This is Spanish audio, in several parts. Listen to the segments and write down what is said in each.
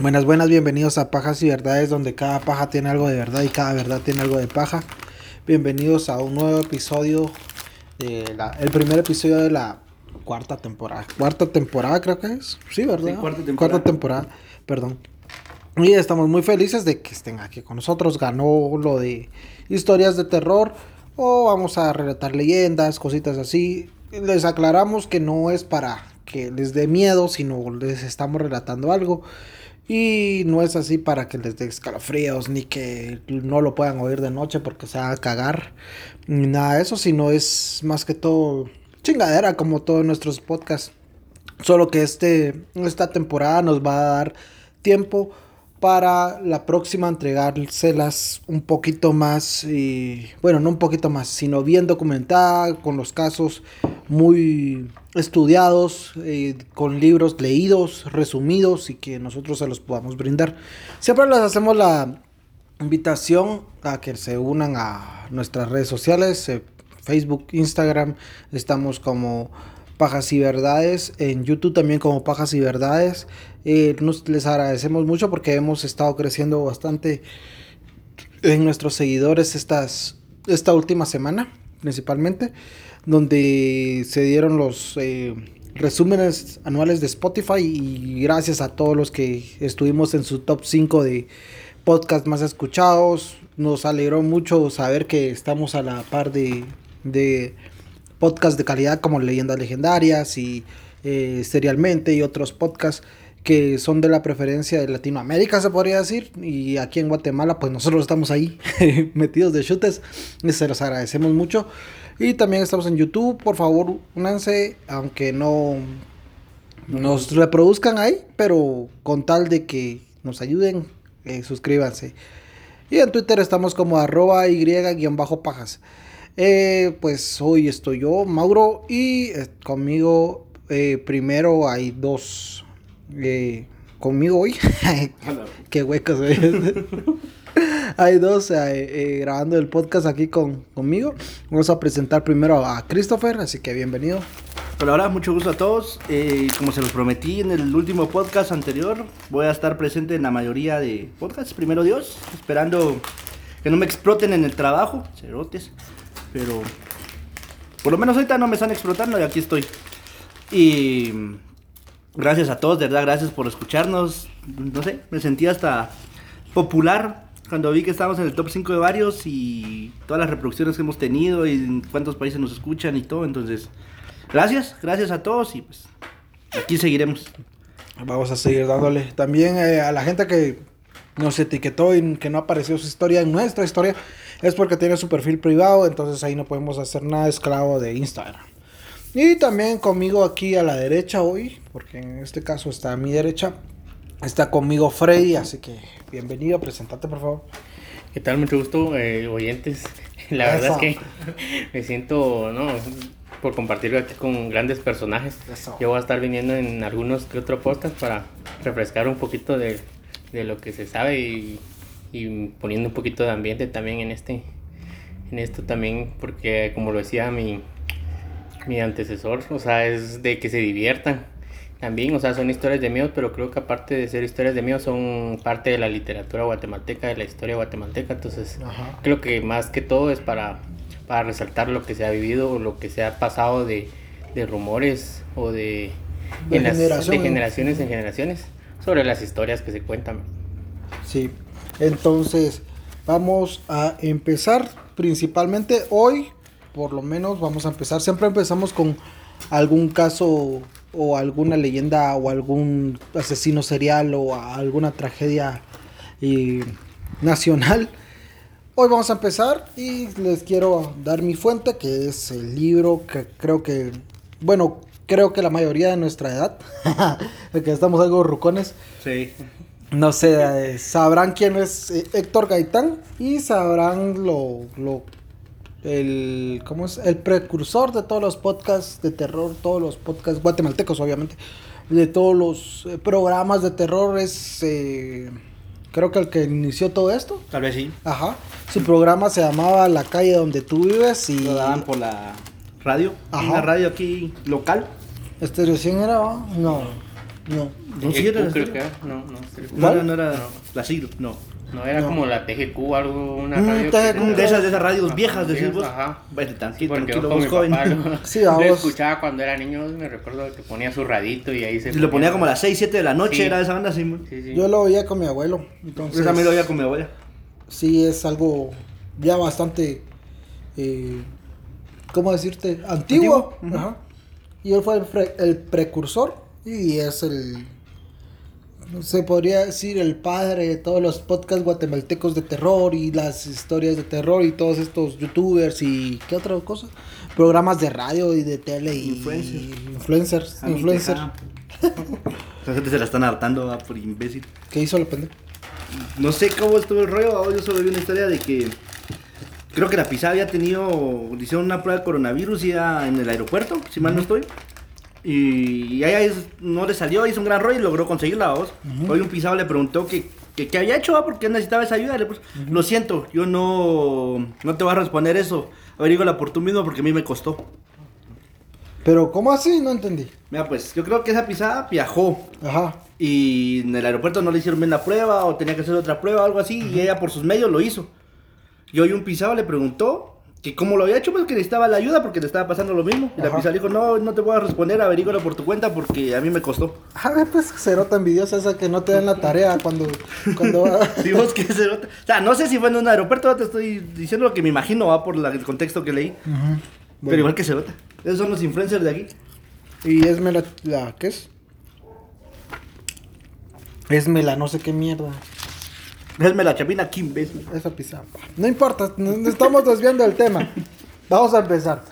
Buenas, buenas, bienvenidos a Pajas y Verdades, donde cada paja tiene algo de verdad y cada verdad tiene algo de paja. Bienvenidos a un nuevo episodio, de la, el primer episodio de la cuarta temporada. Cuarta temporada creo que es. Sí, ¿verdad? Sí, cuarta temporada. Cuarta temporada, perdón. Y estamos muy felices de que estén aquí con nosotros. Ganó lo de historias de terror o vamos a relatar leyendas, cositas así. Les aclaramos que no es para que les dé miedo, sino les estamos relatando algo. Y no es así para que les dé escalofríos, ni que no lo puedan oír de noche porque se va a cagar, ni nada de eso, sino es más que todo chingadera como todos nuestros podcasts. Solo que este, esta temporada nos va a dar tiempo para la próxima entregárselas un poquito más, y, bueno, no un poquito más, sino bien documentada, con los casos muy estudiados, eh, con libros leídos, resumidos y que nosotros se los podamos brindar. Siempre les hacemos la invitación a que se unan a nuestras redes sociales, eh, Facebook, Instagram, estamos como Pajas y Verdades, en YouTube también como Pajas y Verdades. Eh, nos, les agradecemos mucho porque hemos estado creciendo bastante en nuestros seguidores estas, esta última semana, principalmente, donde se dieron los eh, resúmenes anuales de Spotify y gracias a todos los que estuvimos en su top 5 de podcast más escuchados. Nos alegró mucho saber que estamos a la par de, de podcasts de calidad como Leyendas Legendarias y eh, Serialmente y otros podcasts que son de la preferencia de Latinoamérica, se podría decir. Y aquí en Guatemala, pues nosotros estamos ahí metidos de chutes. Se los agradecemos mucho. Y también estamos en YouTube. Por favor, únanse, aunque no nos reproduzcan ahí, pero con tal de que nos ayuden, eh, suscríbanse. Y en Twitter estamos como arroba y-pajas. Eh, pues hoy estoy yo, Mauro, y eh, conmigo eh, primero hay dos. eh, conmigo hoy. Qué huecos es. hay dos eh, eh, grabando el podcast aquí con, conmigo. Vamos a presentar primero a Christopher, así que bienvenido. Hola, hola, mucho gusto a todos. Eh, como se los prometí en el último podcast anterior, voy a estar presente en la mayoría de podcasts, primero Dios, esperando que no me exploten en el trabajo, cerotes. Pero por lo menos ahorita no me están explotando y aquí estoy. Y gracias a todos, de verdad, gracias por escucharnos. No sé, me sentí hasta popular cuando vi que estábamos en el top 5 de varios y todas las reproducciones que hemos tenido y en cuántos países nos escuchan y todo. Entonces, gracias, gracias a todos y pues aquí seguiremos. Vamos a seguir dándole. También eh, a la gente que nos etiquetó y que no apareció su historia en nuestra historia, es porque tiene su perfil privado, entonces ahí no podemos hacer nada esclavo de Instagram. Y también conmigo aquí a la derecha hoy, porque en este caso está a mi derecha, está conmigo Freddy, así que bienvenido, presentate por favor. ¿Qué tal? Mucho gusto, eh, oyentes. La verdad es que me siento, ¿no? Por compartirlo aquí con grandes personajes. Eso. Yo voy a estar viniendo en algunos que otros podcasts para refrescar un poquito de, de lo que se sabe y, y poniendo un poquito de ambiente también en este en esto también porque como lo decía mi, mi antecesor, o sea, es de que se diviertan también, o sea, son historias de miedo, pero creo que aparte de ser historias de miedo son parte de la literatura guatemalteca, de la historia guatemalteca, entonces Ajá. creo que más que todo es para, para resaltar lo que se ha vivido o lo que se ha pasado de, de rumores o de, De en las- de en- generaciones en generaciones sobre las historias que se cuentan. Sí, entonces vamos a empezar principalmente hoy, por lo menos vamos a empezar, siempre empezamos con algún caso o alguna leyenda o algún asesino serial o alguna tragedia nacional. Hoy vamos a empezar y les quiero dar mi fuente, que es el libro que creo que, bueno, creo que la mayoría de nuestra edad, que estamos algo rucones, Sí. no sé, eh, sabrán quién es eh, Héctor Gaitán y sabrán lo, lo, el, ¿cómo es? El precursor de todos los podcasts de terror, todos los podcasts guatemaltecos, obviamente, de todos los eh, programas de terror es, eh, creo que el que inició todo esto. Tal vez sí. Ajá. Su programa se llamaba La calle donde tú vives y Lo daban por la radio. Ajá. Una radio aquí local. Este recién era, ¿va? no, no. No, sí era creo que era. No, no. No, no, no era la Siglo, no. No, era No. como la TGQ, algo, una Mm, radio. TGQ, De esas, de esas radios Ajá, viejas, sí, decís vos. Ajá. Vete, Sí, tranquilo, porque tranquilo, vos joven. lo, Sí, lo vamos. escuchaba cuando era niño, me recuerdo que ponía su radito y ahí se Y lo ponía como a las 6, 7 de la noche, Sí. era esa banda. Sí, sí. Yo lo oía con mi abuelo. Entonces, Yo también lo oía con mi abuela. sí es algo ya bastante, eh, ¿cómo decirte? Antiguo. Antiguo. Ajá. Y él fue el, pre- el precursor y es el, se podría decir, el padre de todos los podcasts guatemaltecos de terror y las historias de terror y todos estos youtubers y qué otra cosa, programas de radio y de tele y Influencers. influencers, influencer. La gente se la están hartando va, por imbécil. ¿Qué hizo la pendeja? No sé cómo estuvo el rollo, ahora yo solo vi una historia de que creo que la pisada había tenido, hicieron una prueba de coronavirus y era en el aeropuerto, si mal no estoy. Y, y a ella es- no le salió, hizo un gran rollo y logró conseguirla, vos. Hoy un pisado le preguntó que, que, había hecho, porque necesitaba esa ayuda. Le puso, lo siento, yo no, no te voy a responder eso. Averígala por tú mismo porque a mí me costó. Pero ¿cómo así? No entendí. Mira, pues yo creo que esa pisada viajó Ajá. y en el aeropuerto no le hicieron bien la prueba o tenía que hacer otra prueba o algo así y ella por sus medios lo hizo. Y hoy un pisado le preguntó que cómo lo había hecho, pues que necesitaba la ayuda porque le estaba pasando lo mismo. Y la pisada le dijo, no, no te voy a responder, averígalo por tu cuenta porque a mí me costó. A ver, pues cerota envidiosa esa que no te dan la tarea cuando, cuando Si vos quieres ser otra- O sea, no sé si fue en un aeropuerto, te estoy diciendo lo que me imagino, va por la- el contexto que leí. Pero igual que Cerota. Esos son los influencers de aquí. Y esme la, la- ¿qué es? Esme la no sé qué mierda. Déjenme la chapina aquí, imbécil. Esa pizza. No importa, estamos desviando del tema. Vamos a empezar.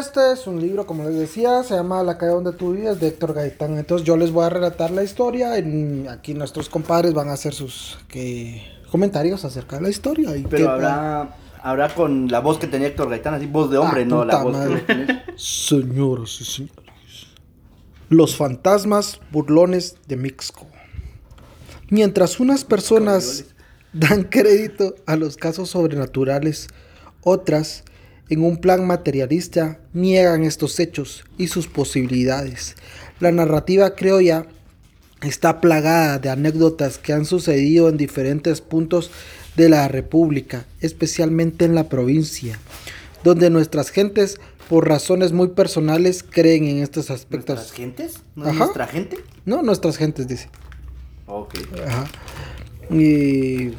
Este es un libro, como les decía, se llama La calle donde tú vives, de Héctor Gaitán. Entonces yo les voy a relatar la historia. en- aquí nuestros compadres van a hacer sus que, comentarios acerca de la historia. Y Pero habrá, habrá con la voz que tenía Héctor Gaitán, así voz de hombre, Ah, no la voz madre. que tenés. Señoras y señores, los fantasmas burlones de Mixco. Mientras unas personas dan crédito a los casos sobrenaturales, otras, en un plan materialista, niegan estos hechos y sus posibilidades. La narrativa criolla está plagada de anécdotas que han sucedido en diferentes puntos de la República, especialmente en la provincia, donde nuestras gentes, por razones muy personales, creen en estos ¿Nuestras aspectos. gentes? ¿No es Ajá. nuestra gente? No, nuestras gentes, dice. Ok. Ajá. Y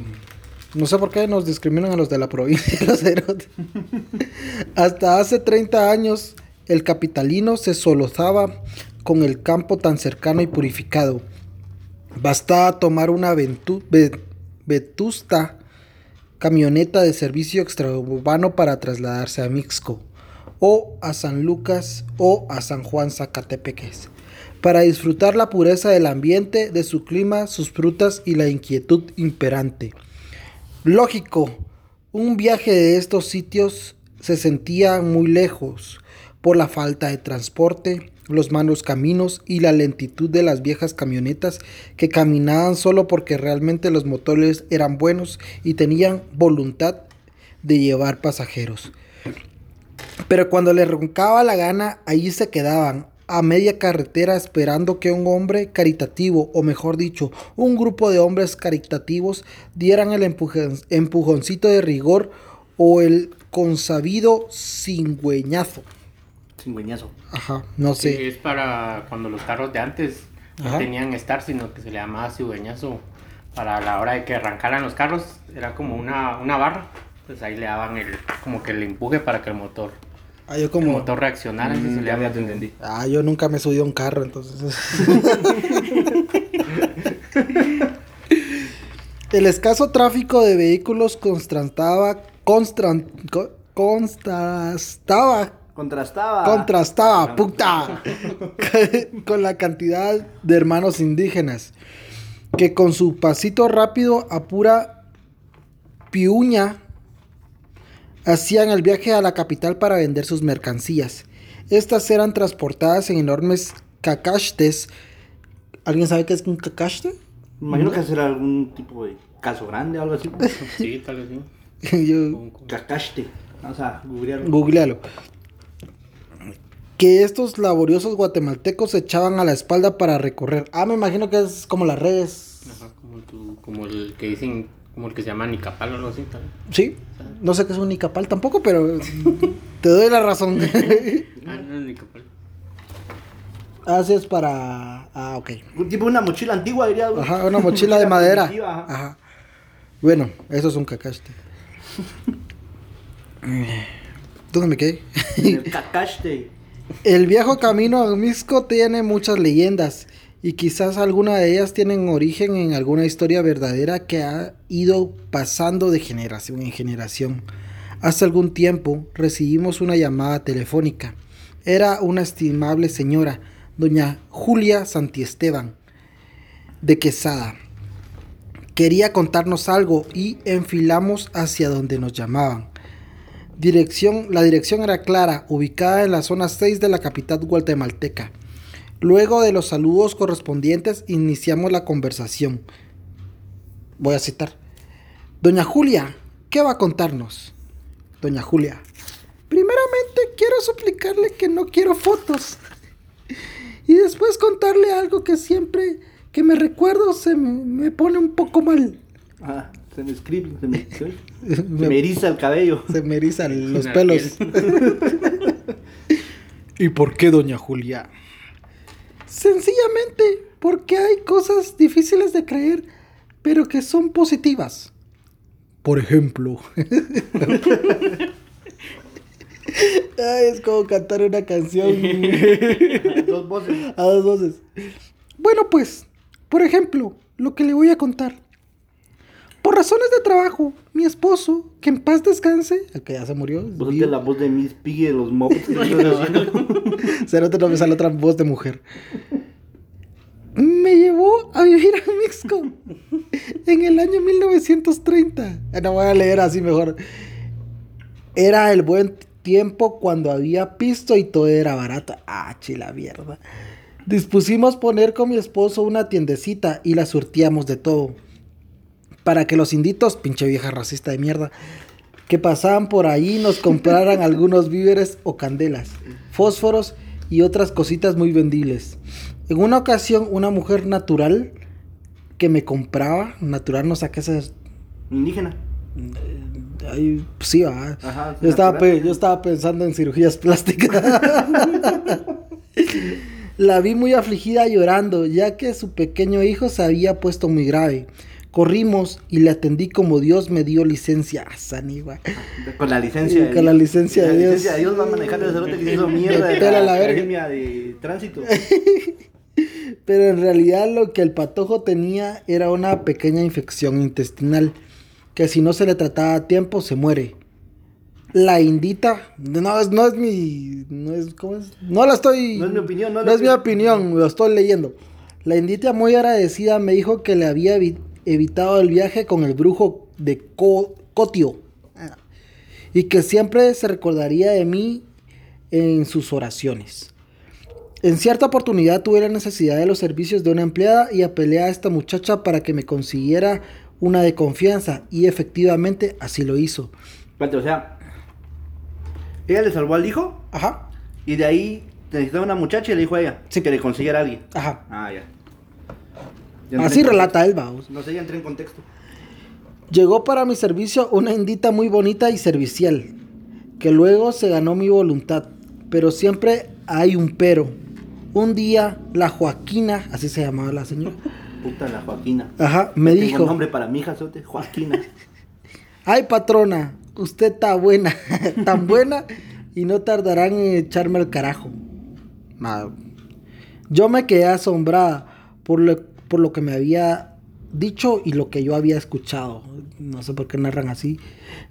no sé por qué nos discriminan a los de la provincia, los cerotes. Hasta hace 30 años, el capitalino se solozaba con el campo tan cercano y purificado. Bastaba tomar una vetusta camioneta de servicio extraurbano para trasladarse a Mixco, o a San Lucas, o a San Juan Zacatepeques, para disfrutar la pureza del ambiente, de su clima, sus frutas y la inquietud imperante. Lógico, un viaje de estos sitios se sentía muy lejos por la falta de transporte, los malos caminos y la lentitud de las viejas camionetas que caminaban solo porque realmente los motores eran buenos y tenían voluntad de llevar pasajeros. Pero cuando le roncaba la gana, allí se quedaban, a media carretera, esperando que un hombre caritativo, o mejor dicho, un grupo de hombres caritativos, dieran el empujon- empujoncito de rigor o el consabido cingüeñazo. Cingüeñazo. Ajá, no Sí, sé. es para cuando los carros de antes no tenían estar, sino que se le llamaba cigüeñazo. Para la hora de que arrancaran los carros, era como una, una barra. Pues ahí le daban el, como que el empuje para que el motor, Ah, yo el como... motor reaccionara. así se le te entendí. Ah, yo nunca me subí a un carro, entonces. El escaso tráfico de vehículos contrastaba, constran- co- contrastaba, Contrastaba. contrastaba, puta, con la cantidad de hermanos indígenas que con su pasito rápido a pura piuña hacían el viaje a la capital para vender sus mercancías. Estas eran transportadas en enormes cacashtes. ¿Alguien sabe qué es un cacaste? Me imagino que será algún tipo de caso grande o algo así. Sí, tal vez sí. Yo, Cacaste. Vamos a googlearlo. googlealo. que estos laboriosos guatemaltecos se echaban a la espalda para recorrer. Ah, me imagino que es como las redes. Ajá, como, tu- como el que dicen, como el que se llama Nicapal o algo así. tal. Sí, no sé qué es un Nicapal tampoco, pero te doy la razón. Ah, no es Nicapal. Haces para... Ah, ok. Un tipo una mochila antigua, diría. güey. Ajá, una mochila de madera. ajá. Ajá. Bueno, eso es un cacaste. ¿Dónde me quedé? El cacaste. El viejo camino a Misco tiene muchas leyendas y quizás alguna de ellas tienen origen en alguna historia verdadera que ha ido pasando de generación en generación. Hace algún tiempo recibimos una llamada telefónica. Era una estimable señora, doña Julia Santiesteban, de Quesada. Quería contarnos algo y enfilamos hacia donde nos llamaban. Dirección, la dirección era clara, ubicada en la zona 6 de la capital guatemalteca. Luego de los saludos correspondientes, iniciamos la conversación. Voy a citar. Doña Julia, ¿qué va a contarnos? Doña Julia, primeramente quiero suplicarle que no quiero fotos. Y después contarle algo que siempre que me recuerdo se me, me pone un poco mal. Ajá, se me escribe, se me, se me- se me eriza el cabello. Se me erizan los pelos. ¿Y por qué, doña Julia? Sencillamente porque hay cosas difíciles de creer, pero que son positivas. Por ejemplo. Ay, es como cantar una canción Dos voces. a dos voces. Bueno, pues, por ejemplo, lo que le voy a contar. Por razones de trabajo, mi esposo, que en paz descanse, el que ya se murió, es Vos vivo. de la voz de Miss Piggy de los Muppets. Cerote no me sale otra voz de mujer. Me llevó a vivir a Mixco en el año 1930. Eh, No voy a leer así mejor. Era el buen tiempo cuando había pisto y todo era barato. Ah, chila mierda. Dispusimos poner con mi esposo una tiendecita y la surtíamos de todo. Para que los inditos, pinche vieja racista de mierda, que pasaban por ahí nos compraran algunos víveres o candelas, fósforos y otras cositas muy vendibles. En una ocasión, una mujer natural que me compraba, natural no sé qué es. Indígena. Ay, pues sí, va. Ajá, yo, estaba yo estaba pensando en cirugías plásticas. La vi muy afligida llorando, ya que su pequeño hijo se había puesto muy grave. Corrimos y le atendí como Dios me dio licencia. Ah, Sanigua. Con la licencia de Con la licencia de La Dios. licencia de Dios va a manejar el cerote que se hizo mierda de la, la verga. de tránsito. Pero en realidad lo que el patojo tenía era una pequeña infección intestinal, que si no se le trataba a tiempo se muere. La indita, no es, no es mi, no es, ¿cómo es? No la estoy, No es mi opinión, no no, la es mi opinión, lo estoy leyendo. La indita muy agradecida me dijo que le había evitado el viaje con el brujo de Co- Cotio Ah. y que siempre se recordaría de mí en sus oraciones. En cierta oportunidad tuve la necesidad de los servicios de una empleada y apelé a esta muchacha para que me consiguiera una de confianza y efectivamente así lo hizo. Espérate, o sea, ella le salvó al hijo Ajá, y de ahí necesitaba una muchacha y le dijo a ella Sí. que le consiguiera a alguien. ajá. Ah, ya. Así relata él, vamos. No sé, ya entré en contexto. Llegó para mi servicio una indita muy bonita y servicial, que luego se ganó mi voluntad, pero siempre hay un pero. Un día la Joaquina, así se llamaba la señora, Puta la Joaquina. ajá, me Tengo dijo, nombre para mi hija, Joaquina. ay patrona, usted está buena, tan buena y no tardarán en echarme al carajo. Yo me quedé asombrada por lo, por lo que me había dicho y lo que yo había escuchado. No sé por qué narran así.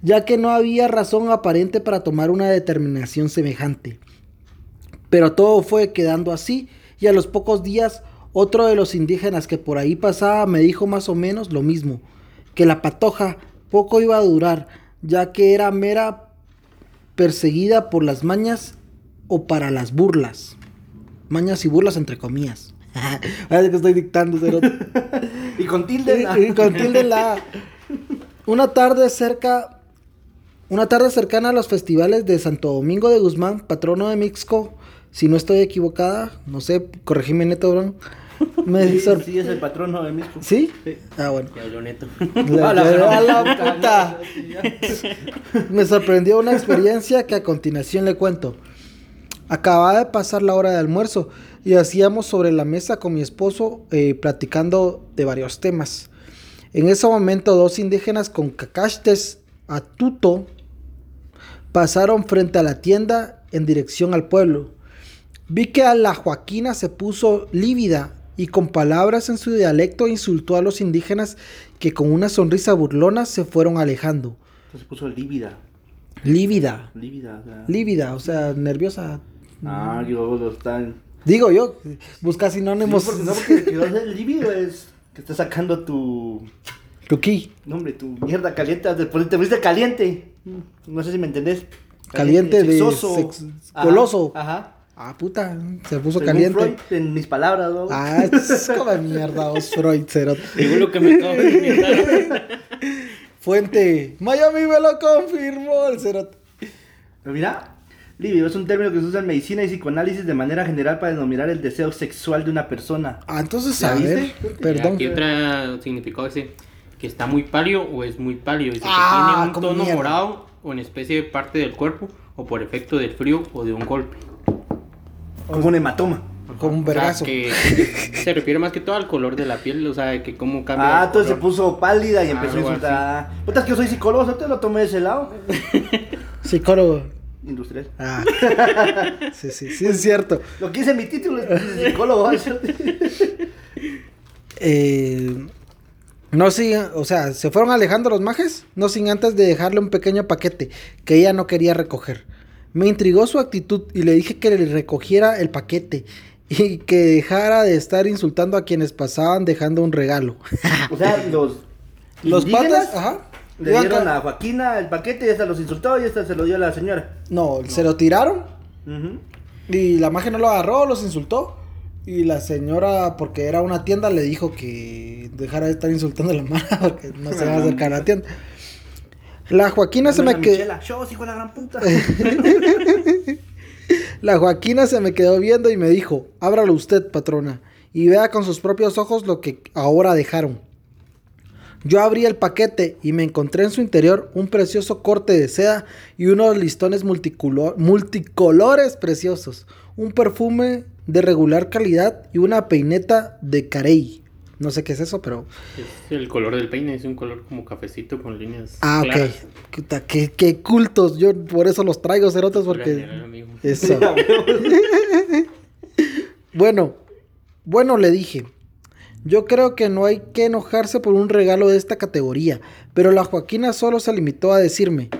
Ya que no había razón aparente para tomar una determinación semejante. Pero todo fue quedando así y a los pocos días otro de los indígenas que por ahí pasaba me dijo más o menos lo mismo, que la patoja poco iba a durar, ya que era mera perseguida por las mañas o para las burlas. Mañas y burlas entre comillas. Parece que estoy dictando, y con tilde. Y- y con tilde la. Una tarde cerca. Una tarde cercana a los festivales de Santo Domingo de Guzmán, patrono de Mixco, si no estoy equivocada, no sé, corregime neto, bro. Me Sí, sor- sí, es el patrono de Misco. ¿Sí? Sí. Ah, bueno. Neto. La- A la la- a la puta. puta. Me sorprendió una experiencia que a continuación le cuento. Acababa de pasar la hora de almuerzo y hacíamos sobre la mesa con mi esposo eh, platicando de varios temas. En ese momento dos indígenas con cacastes a tuto pasaron frente a la tienda en dirección al pueblo. Vi que a la Joaquina se puso lívida y con palabras en su dialecto insultó a los indígenas que con una sonrisa burlona se fueron alejando. Entonces puso lívida. Lívida, Lívida, o sea. lívida, o sea, nerviosa. Ah, digo, lo están. Digo yo, busca Sí, sinónimos. porque, no, porque a ser lívido es que estás sacando tu. Tuki, No, hombre, tu mierda caliente. Después te fuiste caliente. No sé si me entendés. Caliente de sexoso. sex- Ajá, goloso. Ajá. Ah, puta, se puso Según caliente. Freud, en mis palabras, ¿no? Ah, es como mierda, vos, Freud. Según lo que me acabo de inventar. Fuente, Miami me lo confirmó el cerote. Pero mira, libido es un término que se usa en medicina y psicoanálisis de manera general para denominar el deseo sexual de una persona. Ah, entonces, ¿Ya a ver, perdón. Aquí otro significado dice que está muy pálido o es muy pálido. Dice Ah, que tiene un tono mierda. morado o en especie de parte del cuerpo o por efecto del frío o de un golpe. Como un hematoma. Como un O sea, vergazo. que se refiere más que todo al color de la piel, o sea, de que cómo cambia. Ah, entonces se puso pálida y empezó a insultar. Puta, es que yo soy psicólogo, ¿no te lo tomé de ese lado? Psicólogo. Industrial. Ah. Sí, sí, sí, es cierto. Lo que hice en mi título es psicólogo. Eh, no sin, o sea, se fueron alejando los majes, no sin antes de dejarle un pequeño paquete que ella no quería recoger. Me intrigó su actitud y le dije que le recogiera el paquete y que dejara de estar insultando a quienes pasaban dejando un regalo. O sea, los. Los patas, ajá. Le iban dieron ca- a Joaquina el paquete y esta los insultó y esta se lo dio a la señora. No, se lo tiraron Ujú. y la magia no lo agarró, los insultó. Y la señora, porque era una tienda, le dijo que dejara de estar insultando a la mano porque no se va a acercar a la tienda. La Joaquina se me quedó. Michela, Yo, hijo de la gran puta. La Joaquina se me quedó viendo y me dijo, ábralo usted, patrona, y vea con sus propios ojos lo que ahora dejaron. Yo abrí el paquete y me encontré en su interior un precioso corte de seda y unos listones multiculo- multicolores preciosos, un perfume de regular calidad y una peineta de carey. No sé qué es eso, pero... Es el color del peine, es un color como cafecito con líneas. Ah, claras. ok. Qué, qué cultos. Yo por eso los traigo, cerotes, porque... Gracias, amigo. Eso. Bueno, bueno, le dije. Yo creo que no hay que enojarse por un regalo de esta categoría, pero la Joaquina solo se limitó a decirme,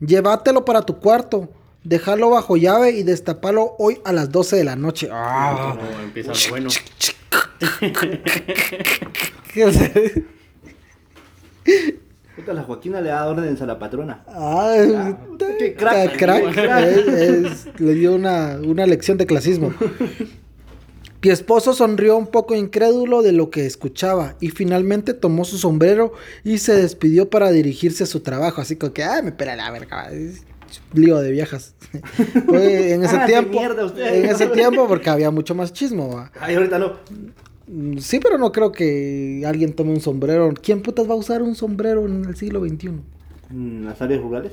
llévatelo para tu cuarto, déjalo bajo llave y destapalo hoy a las 12 de la noche. Ah, Como empieza lo bueno. la Joaquina le da órdenes a la patrona. Ah, qué crack, qué crack. crack. Es- es- le dio una, una lección de clasismo. Mi esposo sonrió un poco incrédulo de lo que escuchaba y finalmente tomó su sombrero y se despidió para dirigirse a su trabajo. Así como que, ay, me pela la verga. Lío de viejas. En ese Ah, tiempo. En ese tiempo, porque había mucho más chismo. va. Ay, ahorita no. Mm, Sí, pero no creo que alguien tome un sombrero. ¿Quién putas va a usar un sombrero en el siglo XXI? En las áreas rurales.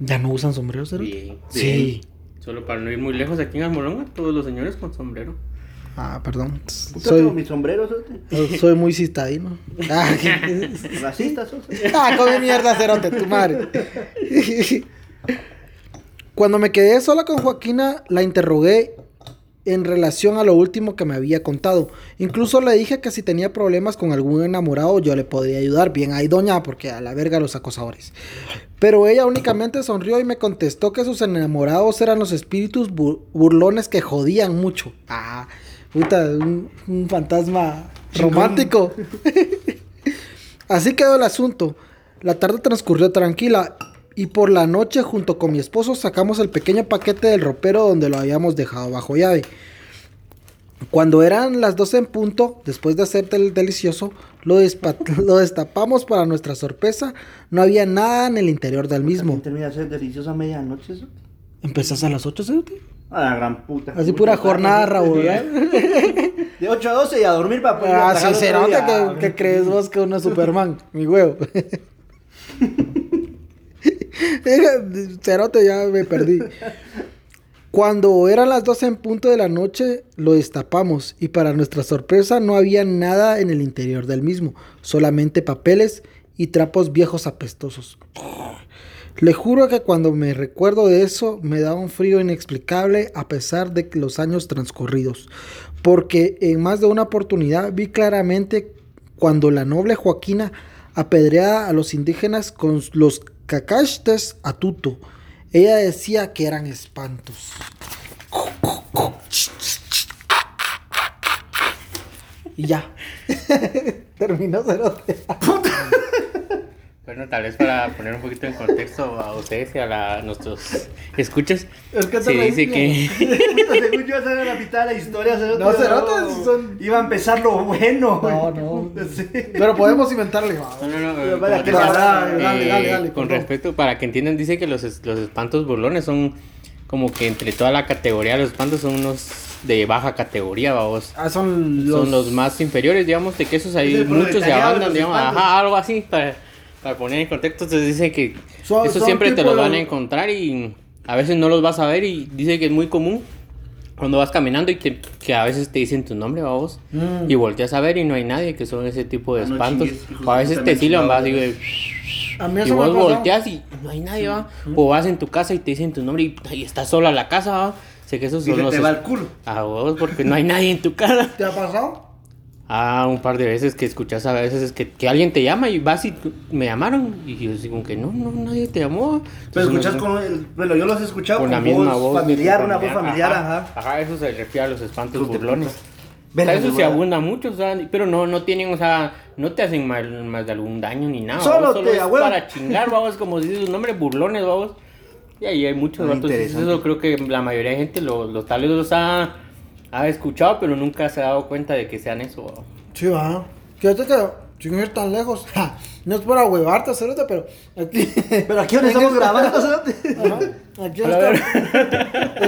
¿Ya no usan sombreros? Bien, Sí. Solo para no ir muy lejos aquí en Almolonga, todos los señores con sombrero. Ah, perdón. Soy, mis sombreros, ¿sí? soy muy citadino. Ah, Racistas, sos. ah, come mierda, cerote, tu madre. Cuando me quedé sola con Joaquina, la interrogué en relación a lo último que me había contado. Incluso le dije que si tenía problemas con algún enamorado, yo le podría ayudar. Bien, ahí doña, porque a la verga los acosadores. Pero ella únicamente sonrió y me contestó que sus enamorados eran los espíritus bu- burlones que jodían mucho. Ah, puta, un, un fantasma romántico. Así quedó el asunto. La tarde transcurrió tranquila y por la noche junto con mi esposo sacamos el pequeño paquete del ropero donde lo habíamos dejado bajo llave. Cuando eran las 12 en punto, después de hacer el delicioso, lo, lo destapamos para nuestra sorpresa. No había nada en el interior del mismo. También termina de ser deliciosa medianoche. ¿Empezás a las 8, Cerote? A la gran puta. Así pura jornada, Raúl, ¿verdad? De 8 a 12 y a dormir para poder Ah, sí, que, que crees vos que uno es Superman, mi huevo. Cerote, ya me perdí. Cuando eran las 12 en punto de la noche, lo destapamos y para nuestra sorpresa no había nada en el interior del mismo, solamente papeles y trapos viejos apestosos. Le juro que cuando me recuerdo de eso me da un frío inexplicable a pesar de los años transcurridos, porque en más de una oportunidad vi claramente cuando la noble Joaquina apedreaba a los indígenas con los cacachtes a tuto. Ella decía que eran espantos. Y ya. Terminó cerote. Bueno, tal vez para poner un poquito en contexto a ustedes y a la- nuestros escuchas, Es que se dice que... Según yo, esa era la mitad de la historia. No, cerotes, son- Iba a empezar lo bueno. No, no. Sí. Pero podemos inventarle. No, no, no, vaya que decía, dale, dale, eh, dale, dale, Con respecto, para que entiendan, dice que los, es- los espantos burlones son como que entre toda la categoría los espantos son unos de baja categoría, vamos. Ah, son los... Son los más inferiores, digamos, de que esos Es hay muchos se los digamos, espantos. ajá, algo así, para, para poner en contexto, entonces dice que Son- eso siempre te los van a de- encontrar y a veces no los vas a ver y dice que es muy común cuando vas caminando y te- que a veces te dicen tu nombre, vamos, Mm. y volteas a ver y no hay nadie, que son ese tipo de Ah, no espantos, chingues, hijos o a de veces te me silban, vas y chingados. A mí y eso me vos volteas y no hay nadie, va. O vas en tu casa y te dicen tu nombre y, y estás sola la casa, va. Sé que esos Y son se los. te va es- el culo. A vos, porque no hay nadie en tu casa. ¿Te ha pasado? Ah, un par de veces que escuchas a veces es que, que alguien te llama y vas y me llamaron. Y yo digo que no, no, nadie te llamó. Pero Entonces, escuchas no- con el, bueno, yo los he escuchado con la misma voz. familiar, una voz familiar, ajá. ajá. Ajá, eso se refiere a los espantos burlones. O sea, eso se abunda mucho, o sea, pero no, no tienen, o sea, no te hacen mal, más de algún daño ni nada. Solo solo te es para chingar, vamos, como dice su nombre, burlones, vamos. Y ahí hay muchos Ah, vatos, interesante. eso creo que la mayoría de gente lo, lo- tal vez los ha, ha escuchado, pero nunca se ha dado cuenta de que sean eso. Sí, va. Fíjate que sin ir tan lejos. ja, no es para huevarte, cerote, pero aquí. Pero aquí donde estamos grabando, cerote. Ajá, aquí en esta,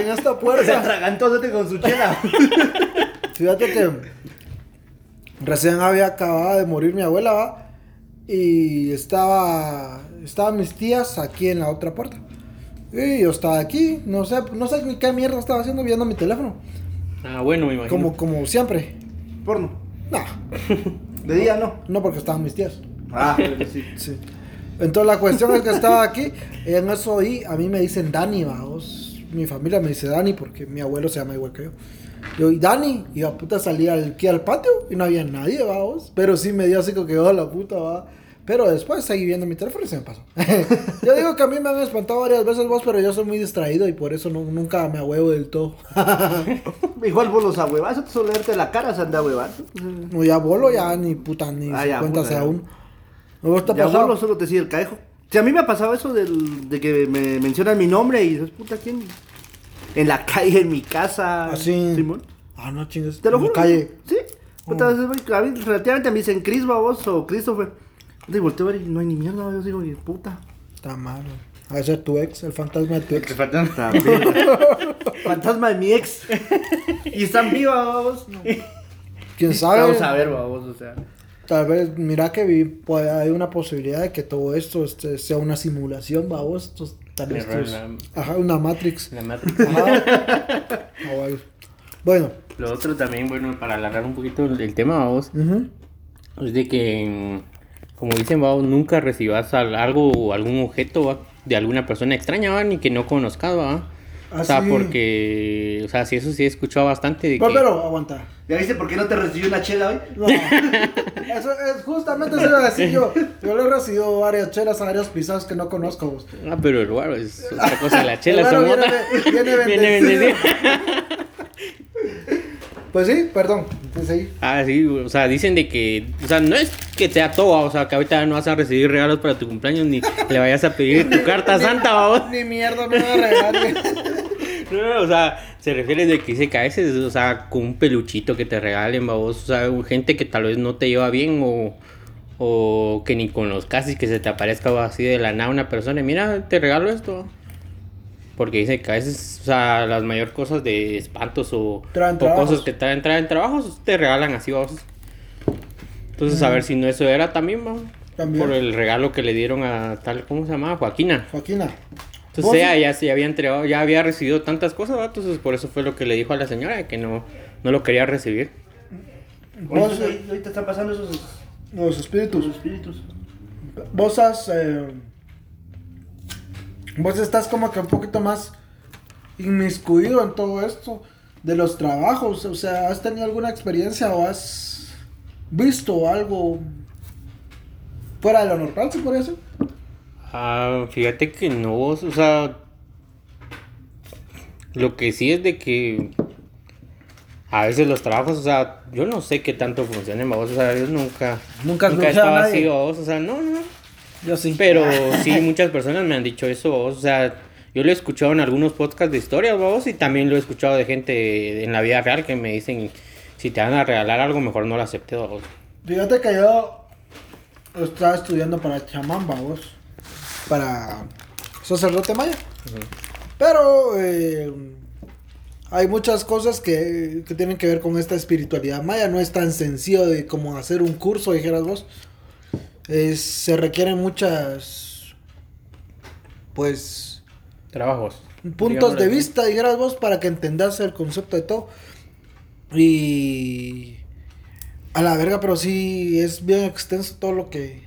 en esta Se puerta. atragantó cerote, con su chela. Fíjate que recién había acabado de morir mi abuela, ¿va? Y estaba. Estaban mis tías aquí en la otra puerta. Y yo estaba aquí, no sé, no sé ni qué mierda estaba haciendo viendo mi teléfono. Ah, bueno, me imagino. Como, como siempre. Porno. No, De día no. no porque estaban mis tías. Ah, pero sí. Sí. Entonces la cuestión es que estaba aquí, en eso oí, a mí me dicen Dani, vamos. Mi familia me dice Dani porque mi abuelo se llama igual que yo. Yo, y Dani, y la puta salía al- aquí al patio y no había nadie, vamos. Pero sí me dio así como que, oh, la puta, va. Pero después seguí viendo mi teléfono y se me pasó. yo digo que a mí me han espantado varias veces vos, pero yo soy muy distraído y por eso no- nunca me ahuevo del todo. Igual vos los ahuevas, te suele verte la cara, se anda ahuevando. no, ya bolo, ya ni puta, ni Ah, ya, cuenta sea uno. ¿Vos te ha Ya pasado? solo te sigue el caejo. Si a mí me ha pasado eso del, de que me mencionan mi nombre y dices, puta, ¿quién? En la calle, en mi casa. Así. Simón. Ah, no chingues. Te lo en la juro. calle. Sí. Puta, a veces, a mí relativamente me dicen Chris, babos, o Christopher. Y volteo a ver y no hay ni mierda, yo digo, "Y puta. Está malo. A ese es tu ex, el fantasma de tu ex. También. Fantasma de mi ex. y están vivas, babos. ¿Quién sabe? Vamos a ver, babos, o sea. Tal vez, mira que vi, pues, hay una posibilidad de que todo esto este, sea una simulación, vamos. Tal vez estos- ajá, una Matrix. La Matrix. Ajá. Ah, bueno. Lo otro también, bueno, para alargar un poquito el, el tema, vamos, ujú. es de que, como dicen, vamos, nunca recibas al- algo o algún objeto ¿va? de alguna persona extraña, ¿va? ni que no conozcas, ¿va? O sea, Ah, sí. porque, o sea, sí, eso sí he escuchado bastante de que... Pero, pero, aguanta. ¿Ya viste por qué no te recibió una chela hoy? No. Eso es justamente eso iba a decir yo. Yo le he recibido varias chelas a varios pisados que no conozco. Ah, pero el guaro es otra cosa, la chela otra. viene- viene Viene bendecido. bendecido. Pues sí, perdón. Pues sí. Ah, sí, o sea, dicen de que, o sea, no es que sea todo, o sea, que ahorita no vas a recibir regalos para tu cumpleaños ni le vayas a pedir tu carta santa, vamos. Ni mierda me va a regalar. No, no, o sea, se refiere de que dice que a veces, o sea, con un peluchito que te regalen, vamos, o sea, gente que tal vez no te lleva bien o, o que ni con los casis que se te aparezca así de la nada una persona, y mira, te regalo esto. Porque dice que a veces, o sea, las mayor cosas de espantos o, Traen o cosas que traen, traen trabajos, te regalan así, vamos. Entonces, a ver si no eso era también, ¿va? También. Por el regalo que le dieron a tal, ¿cómo se llamaba? Joaquina. Joaquina. Entonces ¿Vos ella sí? ya se había entregado, ya había recibido tantas cosas, ¿va? entonces por eso fue lo que le dijo a la señora, que no, no lo quería recibir. Vos, entonces, ahí- ahorita están pasando esos, los espíritus. esos espíritus. Vos has. eh, vos estás como que un poquito más inmiscuido en todo esto de los trabajos. O sea, ¿has tenido alguna experiencia o has visto algo fuera de lo normal, se podría decir? Ah, fíjate que no, o sea, lo que sí es de que a veces los trabajos, o sea, yo no sé qué tanto funcionen, vos, o sea, yo nunca, Nunca nunca he bloqueado a estado nadie. así, vos, o sea, no, no, Yo sí. pero sí, muchas personas me han dicho eso, o sea, yo lo he escuchado en algunos podcasts de historias, vos, y también lo he escuchado de gente en la vida real que me dicen, si te van a regalar algo, mejor no lo aceptes, vos. Fíjate que yo estaba estudiando para chamán, vos. Para sacerdote maya. Pero eh, hay muchas cosas que, que tienen que ver con esta espiritualidad maya. No es tan sencillo de como hacer un curso, dijeras vos. Es- se requieren muchas, pues, Trabajos. puntos de vista, dijeras vos, para que entendas el concepto de todo. Y... A la verga, pero sí es bien extenso todo lo que...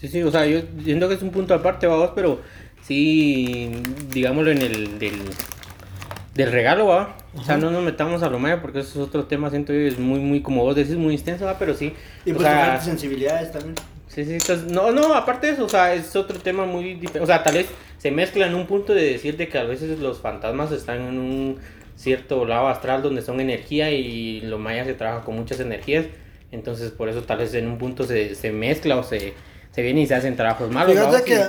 Sí, sí, o sea, yo siento que es un punto aparte, vamos, pero sí, digámoslo en el del, del regalo, va. O sea, no nos metamos a lo maya porque eso es otro tema, siento yo, es muy, muy, como vos decís, muy extenso, va, pero sí. Y o pues sea, sensibilidades también. Sí, sí, entonces, no, no, aparte de eso, o sea, es otro tema muy diferente. O sea, tal vez se mezcla en un punto de decir de que a veces los fantasmas están en un cierto lado astral donde son energía y lo maya se trabaja con muchas energías. Entonces, por eso tal vez en un punto se, se mezcla o se, se viene y se hacen trabajos malos.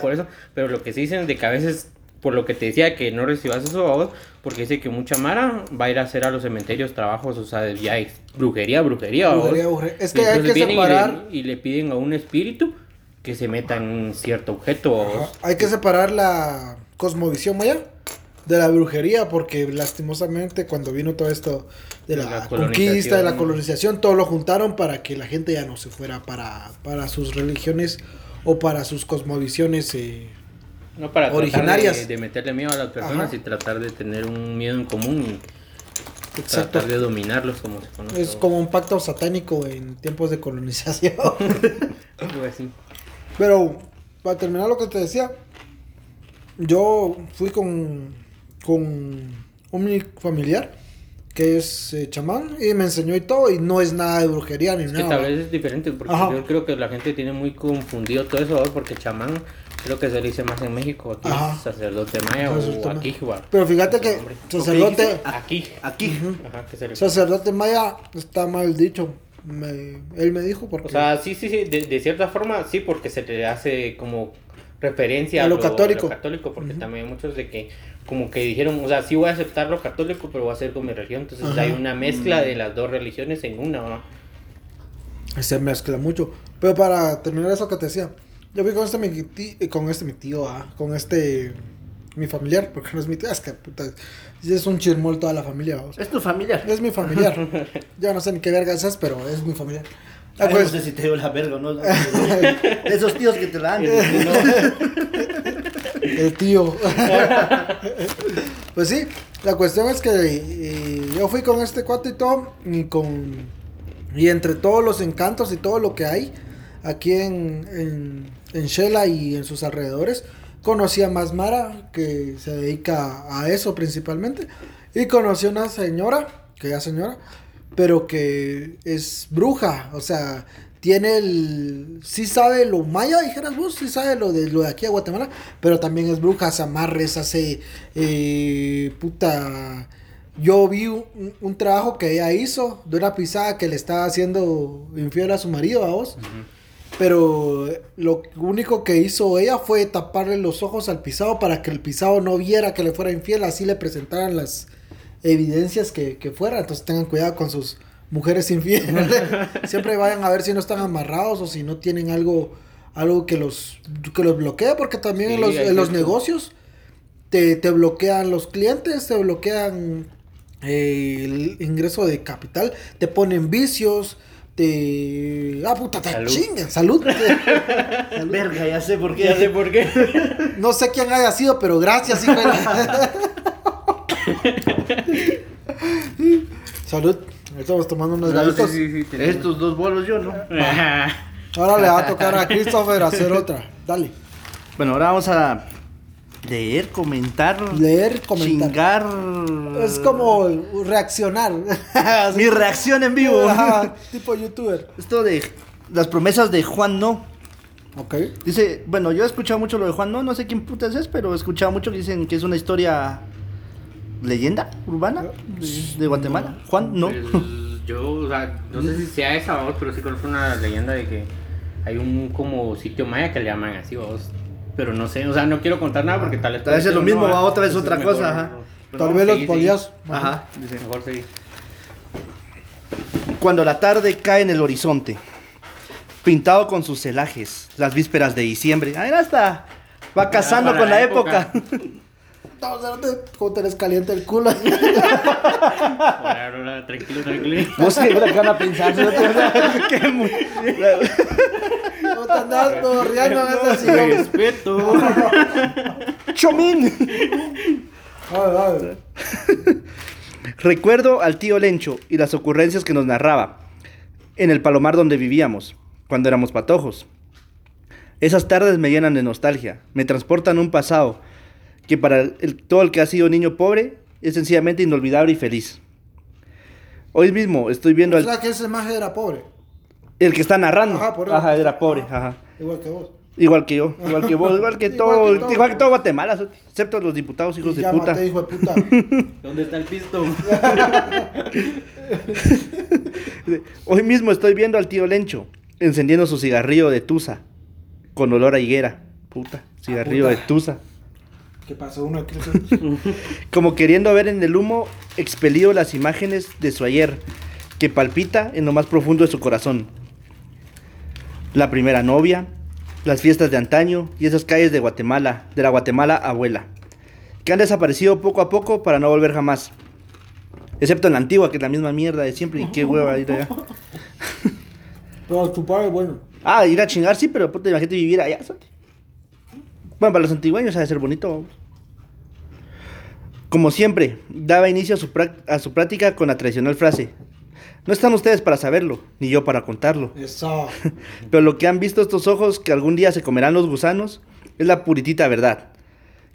Por eso, pero lo que se dicen es de que a veces, por lo que te decía, que no recibas eso, porque dice que mucha Mara va a ir a hacer a los cementerios trabajos, o sea, ya es brujería, brujería. Brujería, brujería. Es que hay que vienen y le- separar- Y le, piden a un espíritu que se meta en un cierto objeto. Hay que separar la cosmovisión maya de la brujería, porque lastimosamente cuando vino todo esto de la, conquista, de la colonización. colonización, todo lo juntaron para que la gente ya no se fuera para, para sus religiones o para sus cosmovisiones. eh, No para Originarias. tratar de, de meterle miedo a las personas Ajá. y tratar de tener un miedo en común y Exacto. tratar de dominarlos como se conoce. Es como un pacto satánico en tiempos de colonización. Así. Pero, para terminar lo que te decía, yo fui con, con un familiar que es eh, chamán y me enseñó y todo y no es nada de brujería ni Es que nada. tal vez es diferente porque Ajá. yo creo que la gente tiene muy confundido todo eso ¿va? porque chamán creo que se le dice más en México aquí Ajá. sacerdote maya Sacerdote o aquí. Pero fíjate que sacerdote, aquí Aquí. Ajá, que se le- sacerdote maya está mal dicho. Me- él me dijo porque o sea sí sí sí de, de cierta forma sí porque se le hace como referencia A lo católico. católico porque también hay muchos de que como que dijeron o sea sí voy a aceptar lo católico pero voy a hacer con mi religión entonces Ajá. hay una mezcla de las dos religiones en una ¿va? se mezcla mucho. Pero para terminar eso que te decía, yo vi con este mi tío, con este mi tío, ah, con este mi familiar, porque no es mi tío, es que puta, es un chirmol toda la familia. vamos. Es tu familia. Es mi familiar. Yo no sé ni qué vergas es, pero es mi familiar. Ah, Ay, pues, no sé si te dio la verga o no. De esos tíos que te la dan. el tío. pues sí, la cuestión es que eh, yo fui con este cuate y todo, y con. Y entre todos los encantos y todo lo que hay aquí en, en, en Shela y en sus alrededores, conocí a más Mara, que se dedica a eso principalmente. Y conocí a una señora, que ya señora, pero que es bruja, o sea, tiene el... Sí sabe lo maya, dijeras vos, sí sabe lo de, lo de aquí a Guatemala, pero también es bruja, hace amarres, hace... eh, puta... Yo vi un, un trabajo que ella hizo de una pisada que le estaba haciendo infiel a su marido, a vos. Pero lo único que hizo ella fue taparle los ojos al pisado para que el pisado no viera que le fuera infiel, así le presentaran las evidencias que, que fuera. Entonces tengan cuidado con sus mujeres infieles. Siempre vayan a ver si no están amarrados o si no tienen algo, algo que los, que los bloquee, porque también en los, en los negocios te, te bloquean los clientes, te bloquean eh, el ingreso de capital, te ponen vicios, te... Ah, puta, te Salud. chingan, salud. Salud. Verga, ya sé por qué. Ya sé por qué. No sé quién haya sido, pero gracias, hijo de la- Salud. Estamos tomando unos No, sí, sí. Estos dos bolos yo, ¿no? Ahora le va a tocar a Christopher hacer otra. Dale. Bueno, ahora vamos a leer, comentar, Leer, comentar. chingar. Es como reaccionar. Mi reacción en vivo. Ajá, tipo youtuber. Esto de las promesas de Juan No. Ok. Dice, bueno, yo he escuchado mucho lo de Juan No, no sé quién putas es, pero he escuchado mucho que dicen que es una historia leyenda urbana de, de Guatemala. Juan No. Pues, yo, o sea, no sé si sea esa voz, pero sí conozco una leyenda de que hay un como sitio maya que le llaman así, vos. Pero no sé, o sea, no quiero contar nada porque tal vez. Tal vez es lo mismo, ah, va, otra vez otra mejor cosa, ajá. Pues Tal vez los podías. Ajá. seguí. Mejor seguir. Cuando la tarde cae en el horizonte, pintado con sus celajes, las vísperas de diciembre. Ah, era hasta va casando para con la época. época. No, cerote, como tenés caliente el culo. Hola, tranquilo, tranquilo. No sé, ¿qué van a pensar? No te andas riendo en ese sillón. Respeto. ¡Chomín! Recuerdo al tío Lencho y las ocurrencias que nos narraba en el palomar donde vivíamos, cuando éramos patojos. Esas tardes me llenan de nostalgia, me transportan a un pasado que para el- todo el que ha sido niño pobre es sencillamente inolvidable y feliz. Hoy mismo estoy viendo O al sea que ese maje era pobre. El que está narrando. Ajá, por eso. Ajá, era pobre, ajá. Igual que vos. Igual que yo, igual que vos, igual que Igual todo, que todo. igual que todo Guatemala, excepto los diputados hijos de puta. hijo de puta. ¿Dónde está el pisto? Hoy mismo estoy viendo al tío Lencho encendiendo su cigarrillo de tusa con olor a higuera. Puta, cigarrillo puta. de tusa. ¿Qué pasó? Uno aquí. Como queriendo ver en el humo expelido las imágenes de su ayer que palpita en lo más profundo de su corazón. La primera novia, las fiestas de antaño y esas calles de Guatemala, de la Guatemala abuela, que han desaparecido poco a poco para no volver jamás. Excepto en la antigua, que es la misma mierda de siempre. Y qué hueva ir allá. Pero tu padre, bueno. Ah, ir a chingar, sí, pero puta, imagínate vivir allá. ¿sabes? Bueno, para los antigüeños ha de ser bonito. Como siempre, daba inicio a su, a su práctica con la tradicional frase. No están ustedes para saberlo, ni yo para contarlo. Eso. Pero lo que han visto estos ojos que algún día se comerán los gusanos es la puritita verdad.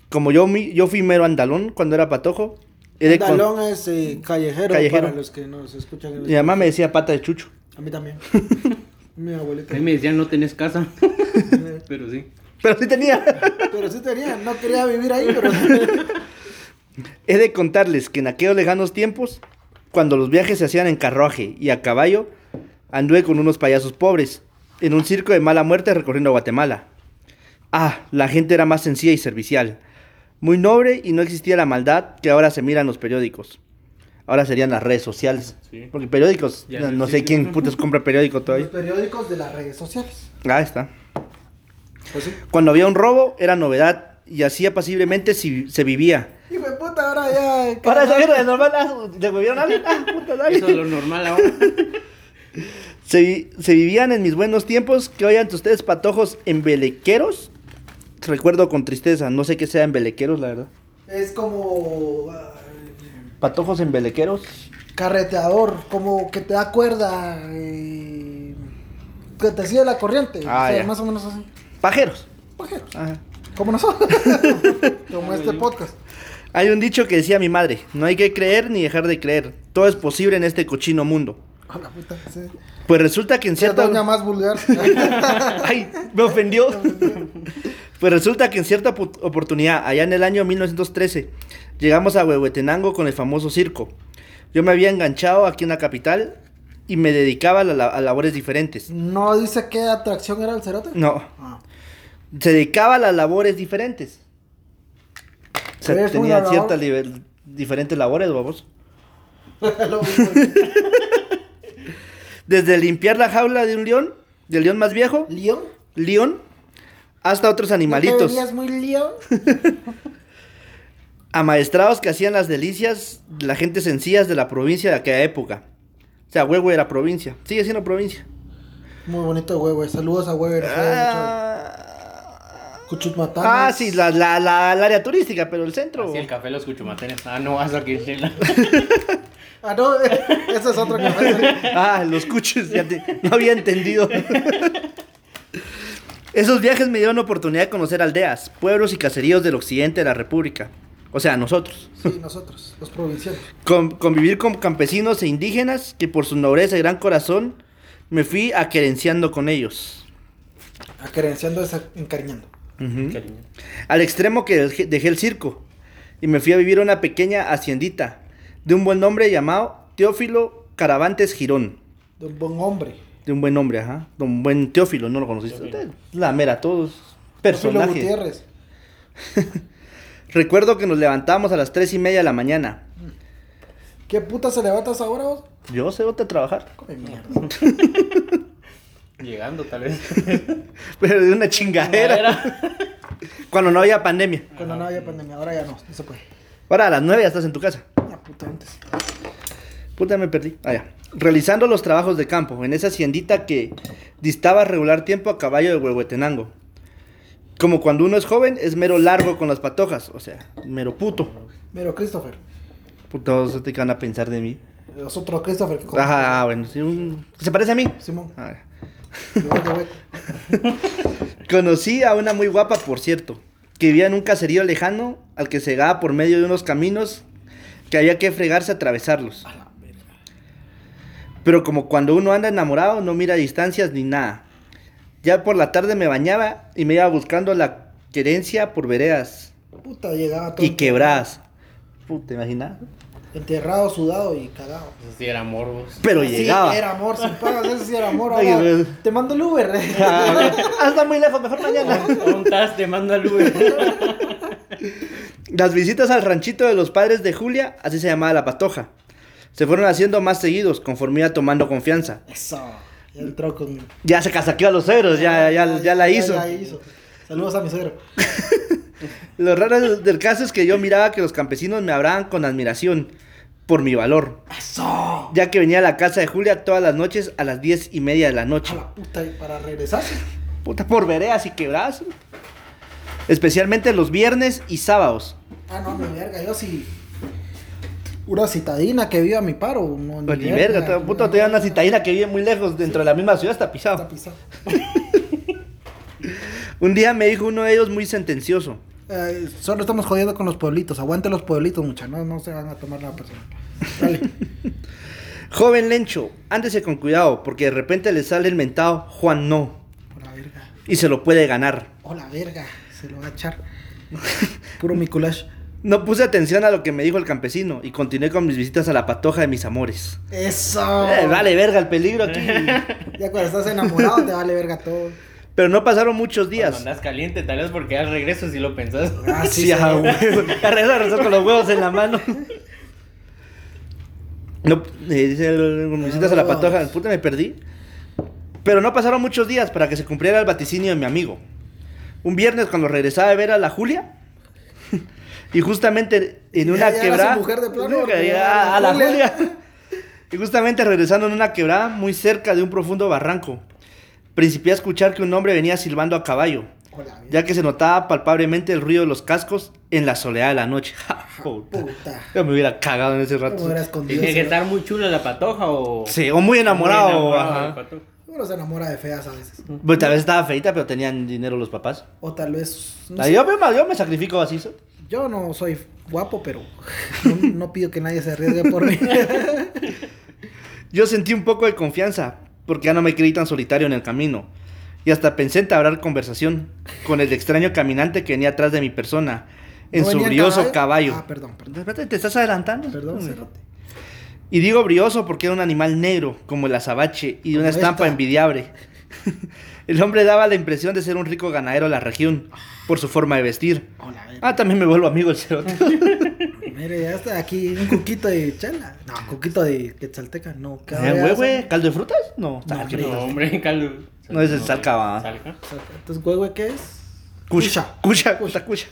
Como yo, mi- yo fui mero andalón cuando era patojo, he de con- Andalón es eh, callejero, Callejero. para los que nos escuchan. en mi mamá me decía pata de chucho. A mí también. Mi abuelita. A mí me decían no tenés casa. Pero sí. Pero sí tenía. Pero sí tenía, no quería vivir ahí, pero... He de contarles que en aquellos lejanos tiempos, cuando los viajes se hacían en carruaje y a caballo, anduve con unos payasos pobres, en un circo de mala muerte recorriendo Guatemala. Ah, la gente era más sencilla y servicial, muy noble y no existía la maldad que ahora se mira en los periódicos. Ahora serían las redes sociales. Sí. Porque periódicos, Ya no, sé quién putas compra periódico Los todavía. periódicos de las redes sociales. Ah, está. Pues sí. Cuando había un robo, era novedad y así apaciblemente si- se vivía. Hijo de puta, ahora ya... Para eso era normal, ah, ¿le volvieron a alguien? Ah, puta, dale. Eso es lo normal ahora. Se, se vivían en mis buenos tiempos que ante ustedes patojos embelequeros. Recuerdo con tristeza, no sé qué sea embelequeros, la verdad. Es como... ah, Patojos embelequeros. carreteador, como que te da cuerda, eh, que te sigue la corriente, Ah, o sea, ya. más o menos así. Pajeros. Pajeros, Ajá. como nosotros, como este podcast. Hay un dicho que decía mi madre, no hay que creer ni dejar de creer. Todo es posible en este cochino mundo. La puta, sí. Pues resulta que en Cierta doña más vulgar. Ay, me ofendió. Pues resulta que en cierta opo- oportunidad, allá en el año 1913, llegamos a Huehuetenango con el famoso circo. Yo me había enganchado aquí en la capital y me dedicaba a, la- a labores diferentes. no dice qué atracción era el cerote. No, Ah. se dedicaba a las labores diferentes. O sea, ¿Eres tenía una ciertas labor? diferentes labores, vamos. Desde limpiar la jaula de un león, del león más viejo, ¿León? león, hasta otros ¿No te animalitos. muy león? Amaestrados que hacían las delicias de la gente sencillas de la provincia de aquella época. O sea, Huevo era provincia. Sigue siendo provincia. Muy bonito Huehue. Saludos a Huehue. Ah, Cuchutmatanes. ah, sí, la, la, la, el área turística, pero el centro. Así el café Los Cuchumatenes. Ah, no vas aquí en Chile. Ah, no, ese es otro café. Ah, los cuches, ya te- no había entendido. Esos viajes me dieron oportunidad de conocer aldeas, pueblos y caseríos del occidente de la República. O sea, nosotros. Sí, nosotros, los provincianos. Con- convivir con campesinos e indígenas que por su nobleza y gran corazón me fui aquerenciando con ellos. Acerenciando es encariñando. Cariño. Al extremo que dejé el circo y me fui a vivir a una pequeña haciendita de un buen hombre llamado Teófilo Caravantes Girón. De un buen hombre. De un buen hombre, ajá. De un buen Teófilo, ¿no lo conociste? Teófilo. La mera, todos Teófilo personajes. Gutiérrez. Recuerdo que nos levantábamos a las tres y media de la mañana. ¿Qué puta se levantas ahora vos? Yo sé dónde trabajar. Come mierda. Llegando, tal vez. Pero de una chingadera. Era. Cuando no había pandemia. Cuando no había pandemia, ahora ya no, no se puede. Ahora a las nueve ya estás en tu casa. Ya puta antes. Puta, me perdí. Ah, ya. Realizando los trabajos de campo en esa haciendita que distaba regular tiempo a caballo de Huehuetenango. Como cuando uno es joven, es mero largo con las patojas. O sea, mero puto. Pero Christopher. Putos te van a pensar de mí. Es otro Christopher que. Ajá, bueno, sí, un- ¿Se parece a mí? Simón. Ah, Conocí a una muy guapa, por cierto, que vivía en un caserío lejano al que se llegaba por medio de unos caminos que había que fregarse a atravesarlos. Pero como cuando uno anda enamorado, no mira distancias ni nada. Ya por la tarde me bañaba y me iba buscando la querencia por veredas Puta, llegaba todo. y quebradas. Puta, ¿te imaginas? Enterrado, sudado y cagado. Eso sí era morbos. Pero Sí, llegaba. era amor, sin pagas, eso sí era amor. Ahora, te mando el Uber. Ah, está muy lejos, mejor mañana. Un tas te mando al Uber. Las visitas al ranchito de los padres de Julia, así se llamaba la patoja, se fueron haciendo más seguidos conforme iba tomando confianza. Eso. Ya entró con. Ya se casaqueó a los suegros, ya, ya, ya la hizo. Ya hizo. Saludos a mi suegro. Lo raro del, caso es que yo miraba que los campesinos me hablaban con admiración por mi valor, Eso. ya que venía a la casa de Julia todas las noches a las diez y media de la A noche. la puta, y para regresarse. Puta, por veredas y quebradas. Especialmente los viernes y sábados. Ah, no, mi verga, yo sí. Una citadina que vive a mi paro. No, Pues ni verga, puta, dan una citadina que vive muy lejos dentro de la misma ciudad, está pisado. Está pisado. Un día me dijo uno de ellos muy sentencioso. Eh, solo estamos jodiendo con los pueblitos. Aguante los pueblitos, mucha. No, no se van a tomar nada personal. Dale. Joven Lencho, ándese con cuidado, porque de repente le sale el mentado Juan no, Por la verga. y se lo puede ganar. Oh, la verga. Se lo va a echar. Puro mi culash. No puse atención a lo que me dijo el campesino y continué con mis visitas a la patoja de mis amores. Eso. Eh, vale verga el peligro aquí. Ya cuando estás enamorado te vale verga todo. Pero no pasaron muchos días. Cuando andas caliente, tal vez porque al regreso si lo pensás. Ah, sí, a huevo. Rezar con los huevos en la mano. No, eh, dice visitas a la patoja, puta me perdí. Pero no pasaron muchos días para que se cumpliera el vaticinio de mi amigo. Un viernes cuando regresaba de ver a la Julia. Y justamente en una ya quebrada. ya, ya a la Julia. Julia. Y justamente regresando en una quebrada muy cerca de un profundo barranco. Principié a escuchar que un hombre venía silbando a caballo la verga. ya que se notaba palpablemente el ruido de los cascos en la soledad de la noche. Ja, puta. Puta. Yo me hubiera cagado en ese ¿Cómo rato. Tiene que estar muy chula la patoja o. Sí, o muy enamorado. Muy enamorado ajá. patoja. Uno se enamora de feas a veces. Pues tal vez estaba feita, pero tenían dinero los papás. O tal vez. no yo, me, yo me sacrifico así. so- Yo no soy guapo, pero no, no pido que nadie se arriesgue por mí. Yo sentí un poco de confianza, porque ya no me creí tan solitario en el camino. Y hasta pensé entablar conversación con el extraño caminante que venía atrás de mi persona, en ¿No su en brioso caballo. Ah, perdón, perdón. Espérate, ¿Te estás adelantando? Perdón, cerote. Y digo brioso porque era un animal negro, como el azabache, y de una estampa esta. envidiable. el hombre daba la impresión de ser un rico ganadero de la región, por su forma de vestir. Hola. Ah, también me vuelvo amigo el cerote. Mire, ya está aquí un cuquito de chela. No, cuquito de quetzalteca, no. ¿qué ¿Eh, güey, güey? ¿Caldo de frutas? No, No, qué no. No, hombre, caldo. No, es salca, va. Salca. Entonces, güey, güey, ¿qué es? Cucha, cucha, cucha, cucha.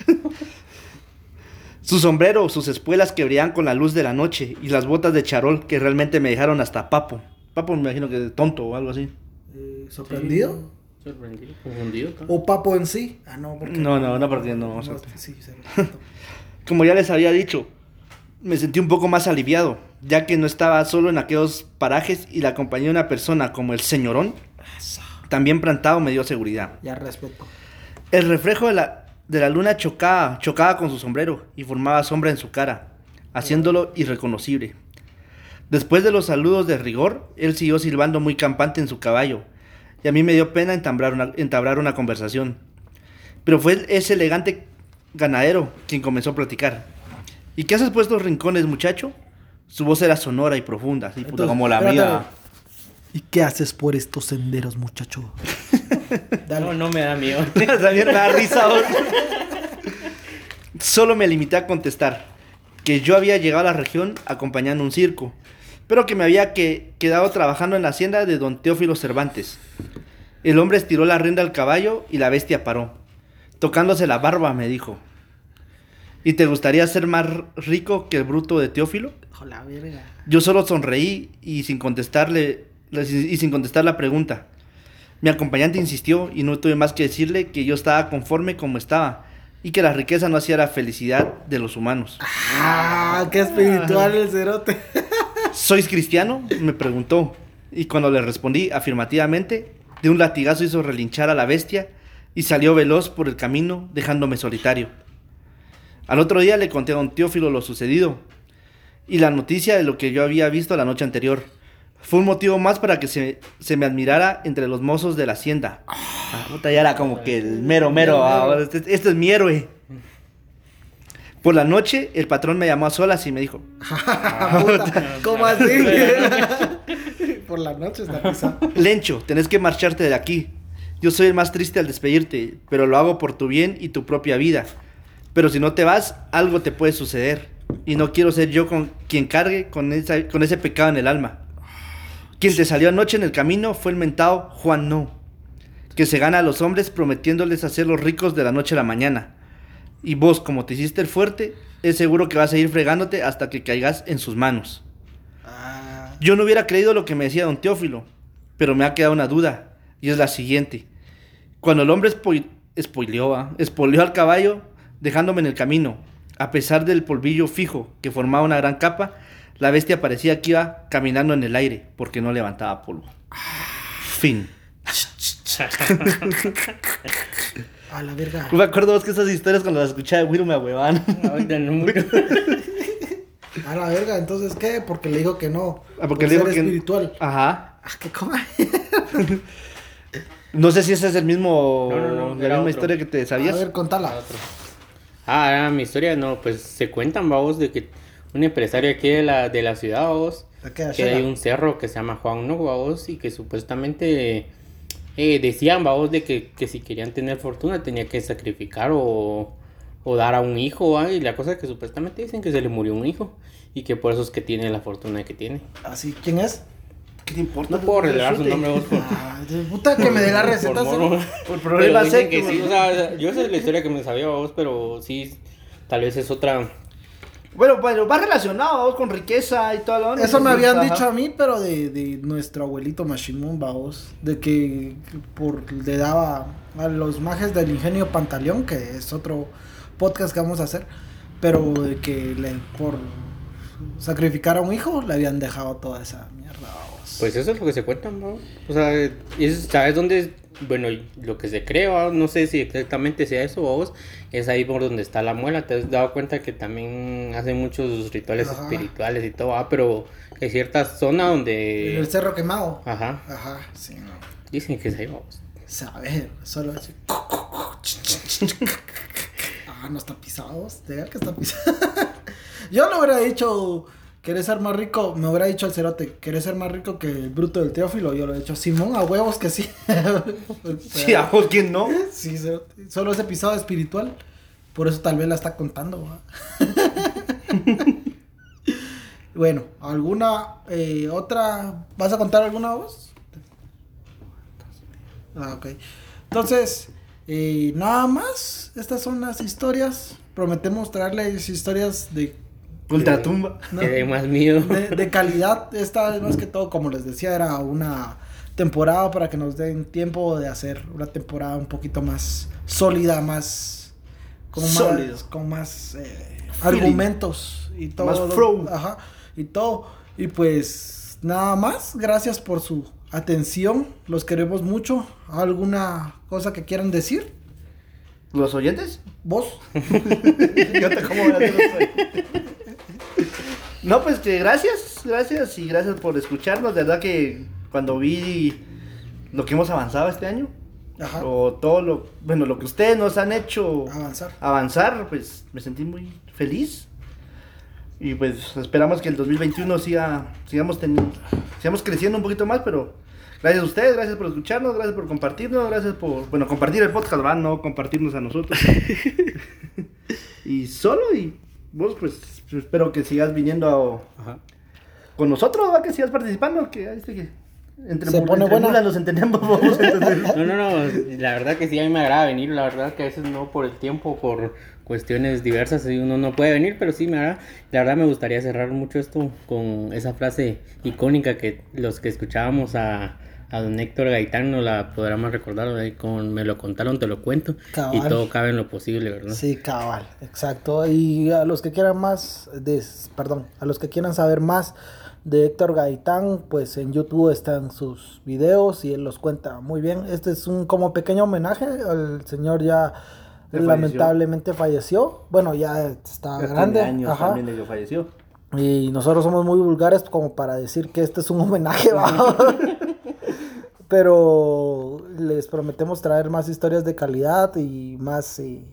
Su sombrero, sus espuelas que brillaban con la luz de la noche y las botas de charol que realmente me dejaron hasta papo. Papo me imagino que de tonto o algo así. Eh, ¿Sorprendido? Sorprendido, confundido. ¿no? ¿O papo en sí? Ah, no, porque... No, no, no, porque no, o sea, sí, se lo siento. Como ya les había dicho, me sentí un poco más aliviado, ya que no estaba solo en aquellos parajes y la compañía de una persona como el señorón, también plantado me dio seguridad. Ya respeto. El reflejo de la, de la luna chocaba, chocaba con su sombrero y formaba sombra en su cara, haciéndolo irreconocible. Después de los saludos de rigor, él siguió silbando muy campante en su caballo, y a mí me dio pena entablar una, entablar una conversación. Pero fue ese elegante ganadero quien comenzó a platicar. ¿Y qué haces por estos rincones, muchacho? Su voz era sonora y profunda, así puta, como la espérate. mía. ¿Y qué haces por estos senderos, muchacho? Dale. No, no me da miedo. También me da risa. vos. Solo me limité a contestar que yo había llegado a la región acompañando un circo, pero que me había que- quedado trabajando en la hacienda de don Teófilo Cervantes. El hombre estiró la rienda al caballo y la bestia paró. Tocándose la barba, me dijo. ¿Y te gustaría ser más rico que el bruto de Teófilo? Hijo la verga. Yo solo sonreí y sin contestarle y sin contestar la pregunta. Mi acompañante insistió y no tuve más que decirle que yo estaba conforme como estaba y que la riqueza no hacía la felicidad de los humanos. Ah, qué espiritual el cerote. ¿Sois cristiano? me preguntó y cuando le respondí afirmativamente, de un latigazo hizo relinchar a la bestia y salió veloz por el camino dejándome solitario. Al otro día le conté a don Teófilo lo sucedido y la noticia de lo que yo había visto la noche anterior. Fue un motivo más para que se, se me admirara entre los mozos de la hacienda. Ah, puta, ya era como que el mero, mero. ah, este, este es mi héroe. Por la noche, el patrón me llamó a solas y me dijo: Puta, ¿Cómo así? por la noche está pisado. Lencho, tenés que marcharte de aquí. Yo soy el más triste al despedirte, pero lo hago por tu bien y tu propia vida. Pero si no te vas, algo te puede suceder. Y no quiero ser yo con quien cargue con, esa- con ese pecado en el alma. Quien te salió anoche en el camino fue el mentado Juan No, que se gana a los hombres prometiéndoles hacerlos ricos de la noche a la mañana. Y vos, como te hiciste el fuerte, es seguro que vas a ir fregándote hasta que caigas en sus manos. Ah, Yo no hubiera creído lo que me decía don Teófilo, pero me ha quedado una duda, y es la siguiente. Cuando el hombre ¿ah? espoleó al caballo, dejándome en el camino, a pesar del polvillo fijo que formaba una gran capa, la bestia parecía que iba caminando en el aire, porque no levantaba polvo. Fin. a la verga. Me acuerdo vos que esas historias cuando las escuchaba de Wiro me mucho. A la verga, entonces ¿qué? Porque le dijo que no. Ah, porque Por le digo ser que... espiritual. Ajá. Ah, que coma. No sé si ese es el mismo... No, no, no, la misma otro. historia que te A sabías. ver, contala. Ah, era mi historia, no, pues se cuentan, vamos, de que un empresario aquí de la, de la ciudad, vamos, ¿A qué que hay un cerro que se llama Juan No, vamos, y que supuestamente eh, decían, vamos, de que, que si querían tener fortuna tenía que sacrificar o, o dar a un hijo, ¿va? y la cosa que supuestamente dicen que se le murió un hijo y que por eso es que tiene la fortuna que tiene. Así, ¿quién es? ¿Qué te importa? No puedo revelar su nombre, vos, por, Ah, puta que me dé la receta. por que sí, o sea, yo esa es la historia que me sabía vos, pero sí, tal vez es otra. Bueno, bueno, va relacionado vos, con riqueza y todo lo Eso me habían Ajá. dicho a mí, pero de, de nuestro abuelito Mashimón, vaos. De que por, le daba a los majes del ingenio Pantaleón, que es otro podcast que vamos a hacer. Pero de que le, por sacrificar a un hijo le habían dejado toda esa mierda. Pues eso es lo que se cuenta, ¿no? O sea, es- ¿sabes dónde? Bueno, lo que se cree, ¿va? no sé si exactamente sea eso, vos, es ahí por donde está la muela. Te has dado cuenta que también hacen muchos rituales Ajá. espirituales y todo, ¿va? pero hay cierta zona En donde. el cerro quemado. Ajá, Ajá, sí, no. dicen que es ahí, vamos. Saber, solo así. Ah, no está pisado. Legal que está pisado. Yo le hubiera dicho, ¿querés ser más rico? Me hubiera dicho al cerote, ¿querés ser más rico que el bruto del Teófilo? Yo le he dicho, Simón, a huevos que sí. Sí, a vos, ¿quién no? Sí, cerote. Solo ese pisado espiritual. Por eso tal vez la está contando. bueno, ¿alguna eh, otra? ¿Vas a contar alguna voz? Ah, ok. Entonces, Y nada más, estas son las historias. Prometemos traerles historias de, Ultratumba. ¿no? Que dé más miedo. de, de calidad. Esta más que todo, como les decía, era una temporada para que nos den tiempo de hacer una temporada un poquito más sólida, más con Sólido. más, con más eh, Feeling. argumentos y todo. Más lo- flow. Ajá, y todo. Y pues nada más, gracias por su atención. Los queremos mucho. ¿Alguna cosa que quieran decir? ¿Los oyentes? ¿Vos? Yo te como voy a hacer los oyentes. No, pues que gracias, gracias y gracias por escucharnos. De verdad que cuando vi lo que hemos avanzado este año, Ajá. o todo lo, bueno, lo que ustedes nos han hecho Avanzar. avanzar, pues me sentí muy feliz. Y pues esperamos que el 2021 siga, sigamos, teniendo, sigamos creciendo un poquito más, pero gracias a ustedes, gracias por escucharnos, gracias por compartirnos, gracias por, bueno, compartir el podcast, ¿verdad? No compartirnos a nosotros. y solo, y vos pues espero que sigas viniendo a- Ajá. con nosotros, ¿verdad? Que sigas participando, que ahí que entre, Se pone entre buena. nos entendemos, entonces- No, no, no, la verdad que sí, a mí me agrada venir, la verdad que a veces no por el tiempo, por cuestiones diversas, y uno no puede venir, pero sí me agrada. La verdad me gustaría cerrar mucho esto con esa frase icónica que los que escuchábamos a, a don Héctor Gaitán no la podremos recordar, ¿verdad? con me lo contaron, te lo cuento, y Cabal. todo cabe en lo posible, ¿verdad? Sí, cabal, exacto. Y a los que quieran más, de, perdón, a los que quieran saber más de Héctor Gaitán, pues en YouTube están sus videos y él los cuenta muy bien. Este es un como pequeño homenaje al señor ya lamentablemente falleció. Bueno, ya está Ya tiene grande. años ajá. también de que falleció. Y nosotros somos muy vulgares como para decir que este es un homenaje, ¿va? Pero les prometemos traer más historias de calidad y más, eh,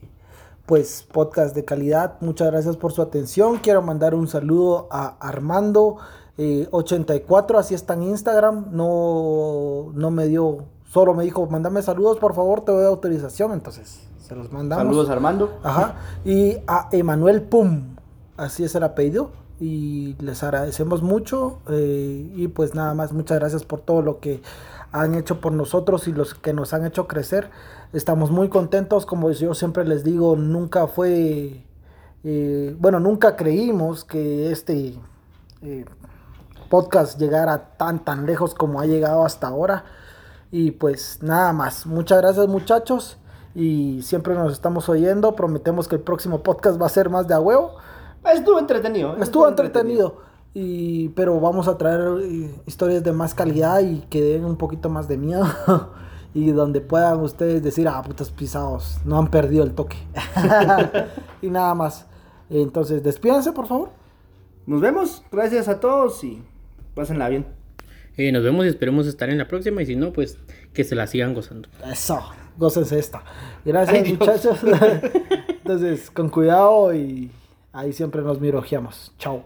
pues, podcast de calidad. Muchas gracias por su atención. Quiero mandar un saludo a Armando. eh, 84, así está en Instagram. No, no me dio, solo me dijo, mándame saludos, por favor, te doy autorización. Entonces, se los mandamos. Saludos Armando. Ajá. Y a Emanuel Pum. Así es el apellido. Y les agradecemos mucho. eh, y pues nada más, muchas gracias por todo lo que han hecho por nosotros y los que nos han hecho crecer. Estamos muy contentos. Como yo siempre les digo, nunca fue. eh, bueno, nunca creímos que este eh, podcast llegara tan, tan lejos como ha llegado hasta ahora. Y pues nada más. Muchas gracias muchachos. Y siempre nos estamos oyendo. Prometemos que el próximo podcast va a ser más de a huevo. Estuvo entretenido. Estuvo entretenido. Y, pero vamos a traer eh, historias de más calidad y que den un poquito más de miedo. y donde puedan ustedes decir, ah, putos pisados, no han perdido el toque. y nada más. Entonces, despídense, por favor. Nos vemos. Gracias a todos y pásenla bien. Eh, nos vemos y esperemos estar en la próxima, y si no, pues que se la sigan gozando. Eso, gócense esta. Gracias, Ay, muchachos. Entonces, con cuidado y ahí siempre nos mirojeamos. Chao.